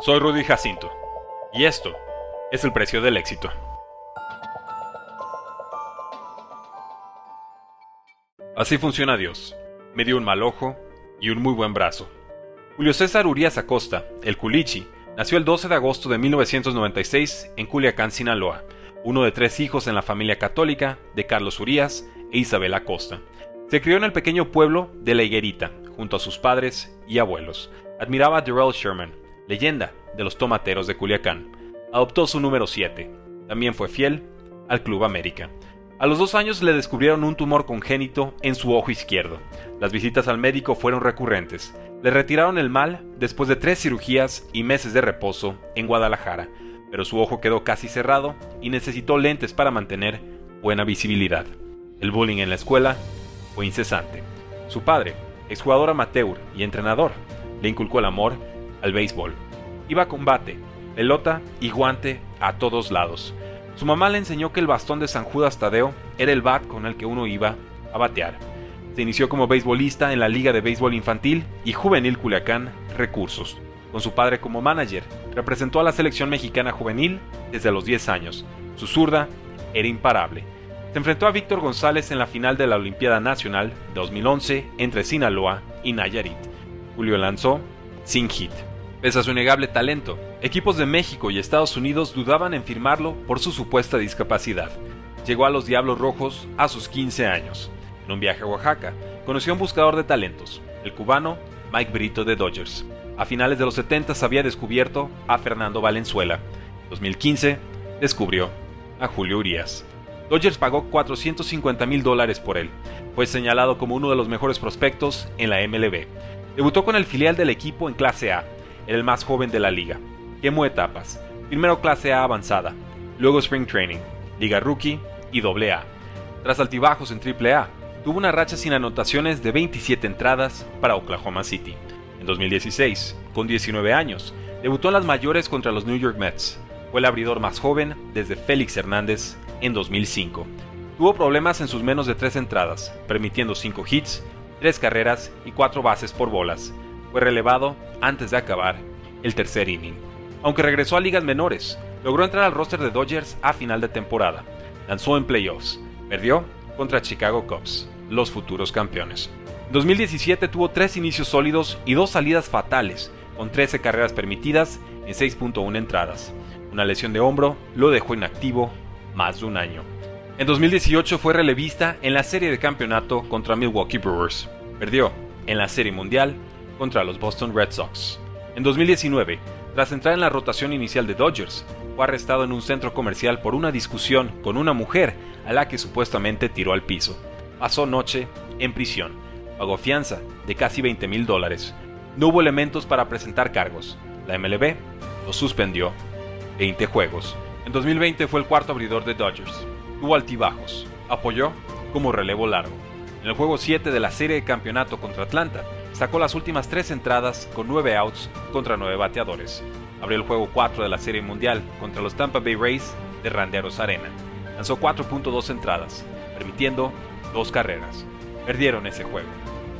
Soy Rudy Jacinto, y esto es el precio del éxito. Así funciona Dios. Me dio un mal ojo y un muy buen brazo. Julio César Urias Acosta, el Culichi, nació el 12 de agosto de 1996 en Culiacán, Sinaloa, uno de tres hijos en la familia católica de Carlos Urias e Isabel Acosta. Se crió en el pequeño pueblo de La Higuerita, junto a sus padres y abuelos. Admiraba a Darrell Sherman, leyenda de los tomateros de Culiacán. Adoptó su número 7. También fue fiel al Club América. A los dos años le descubrieron un tumor congénito en su ojo izquierdo. Las visitas al médico fueron recurrentes. Le retiraron el mal después de tres cirugías y meses de reposo en Guadalajara, pero su ojo quedó casi cerrado y necesitó lentes para mantener buena visibilidad. El bullying en la escuela fue incesante. Su padre, exjugador amateur y entrenador, le inculcó el amor al béisbol. Iba a combate, pelota y guante a todos lados. Su mamá le enseñó que el bastón de San Judas Tadeo era el bat con el que uno iba a batear. Se inició como beisbolista en la Liga de Béisbol Infantil y Juvenil Culiacán Recursos. Con su padre como manager, representó a la selección mexicana juvenil desde los 10 años. Su zurda era imparable. Se enfrentó a Víctor González en la final de la Olimpiada Nacional 2011 entre Sinaloa y Nayarit. Julio lanzó sin hit. Pese a su innegable talento, equipos de México y Estados Unidos dudaban en firmarlo por su supuesta discapacidad. Llegó a los Diablos Rojos a sus 15 años. En un viaje a Oaxaca, conoció a un buscador de talentos, el cubano Mike Brito de Dodgers. A finales de los 70 había descubierto a Fernando Valenzuela. En 2015 descubrió a Julio Urias. Dodgers pagó 450 mil dólares por él. Fue señalado como uno de los mejores prospectos en la MLB. Debutó con el filial del equipo en clase A, el más joven de la liga. Quemó etapas. Primero clase A avanzada, luego Spring Training, Liga Rookie y AA. Tras altibajos en AAA, tuvo una racha sin anotaciones de 27 entradas para Oklahoma City. En 2016, con 19 años, debutó en las mayores contra los New York Mets. Fue el abridor más joven desde Félix Hernández en 2005. Tuvo problemas en sus menos de 3 entradas, permitiendo 5 hits, 3 carreras y 4 bases por bolas. Fue relevado antes de acabar el tercer inning. Aunque regresó a ligas menores, logró entrar al roster de Dodgers a final de temporada. Lanzó en playoffs. Perdió contra Chicago Cubs, los futuros campeones. En 2017 tuvo tres inicios sólidos y dos salidas fatales, con 13 carreras permitidas en 6.1 entradas. Una lesión de hombro lo dejó inactivo más de un año. En 2018 fue relevista en la serie de campeonato contra Milwaukee Brewers. Perdió en la serie mundial contra los Boston Red Sox. En 2019, tras entrar en la rotación inicial de Dodgers, fue arrestado en un centro comercial por una discusión con una mujer a la que supuestamente tiró al piso. Pasó noche en prisión. Pagó fianza de casi 20 mil dólares. No hubo elementos para presentar cargos. La MLB lo suspendió 20 juegos. En 2020 fue el cuarto abridor de Dodgers. Tuvo altibajos. Apoyó como relevo largo. En el juego 7 de la serie de campeonato contra Atlanta, sacó las últimas tres entradas con 9 outs contra 9 bateadores. Abrió el juego 4 de la Serie Mundial contra los Tampa Bay Rays de Randeros Arena. Lanzó 4.2 entradas, permitiendo dos carreras. Perdieron ese juego.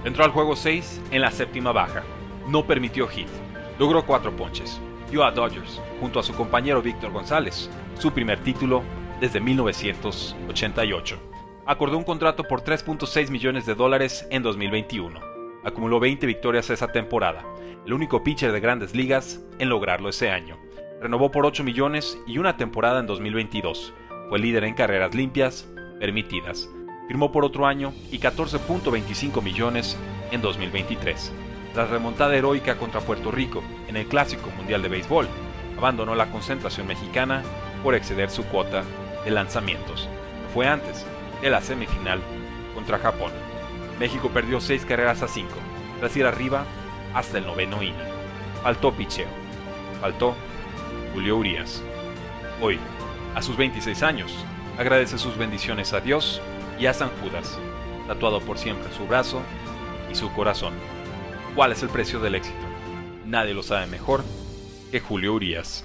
Entró al juego 6 en la séptima baja. No permitió hit. Logró 4 ponches. Dio a Dodgers, junto a su compañero Víctor González, su primer título desde 1988. Acordó un contrato por 3.6 millones de dólares en 2021 acumuló 20 victorias esa temporada, el único pitcher de grandes ligas en lograrlo ese año. Renovó por 8 millones y una temporada en 2022. Fue líder en carreras limpias permitidas. Firmó por otro año y 14.25 millones en 2023. Tras remontada heroica contra Puerto Rico en el Clásico Mundial de Béisbol, abandonó la concentración mexicana por exceder su cuota de lanzamientos. Fue antes de la semifinal contra Japón. México perdió 6 carreras a 5, tras ir arriba hasta el noveno inning. Faltó picheo. Faltó Julio Urias. Hoy, a sus 26 años, agradece sus bendiciones a Dios y a San Judas, tatuado por siempre su brazo y su corazón. ¿Cuál es el precio del éxito? Nadie lo sabe mejor que Julio Urias.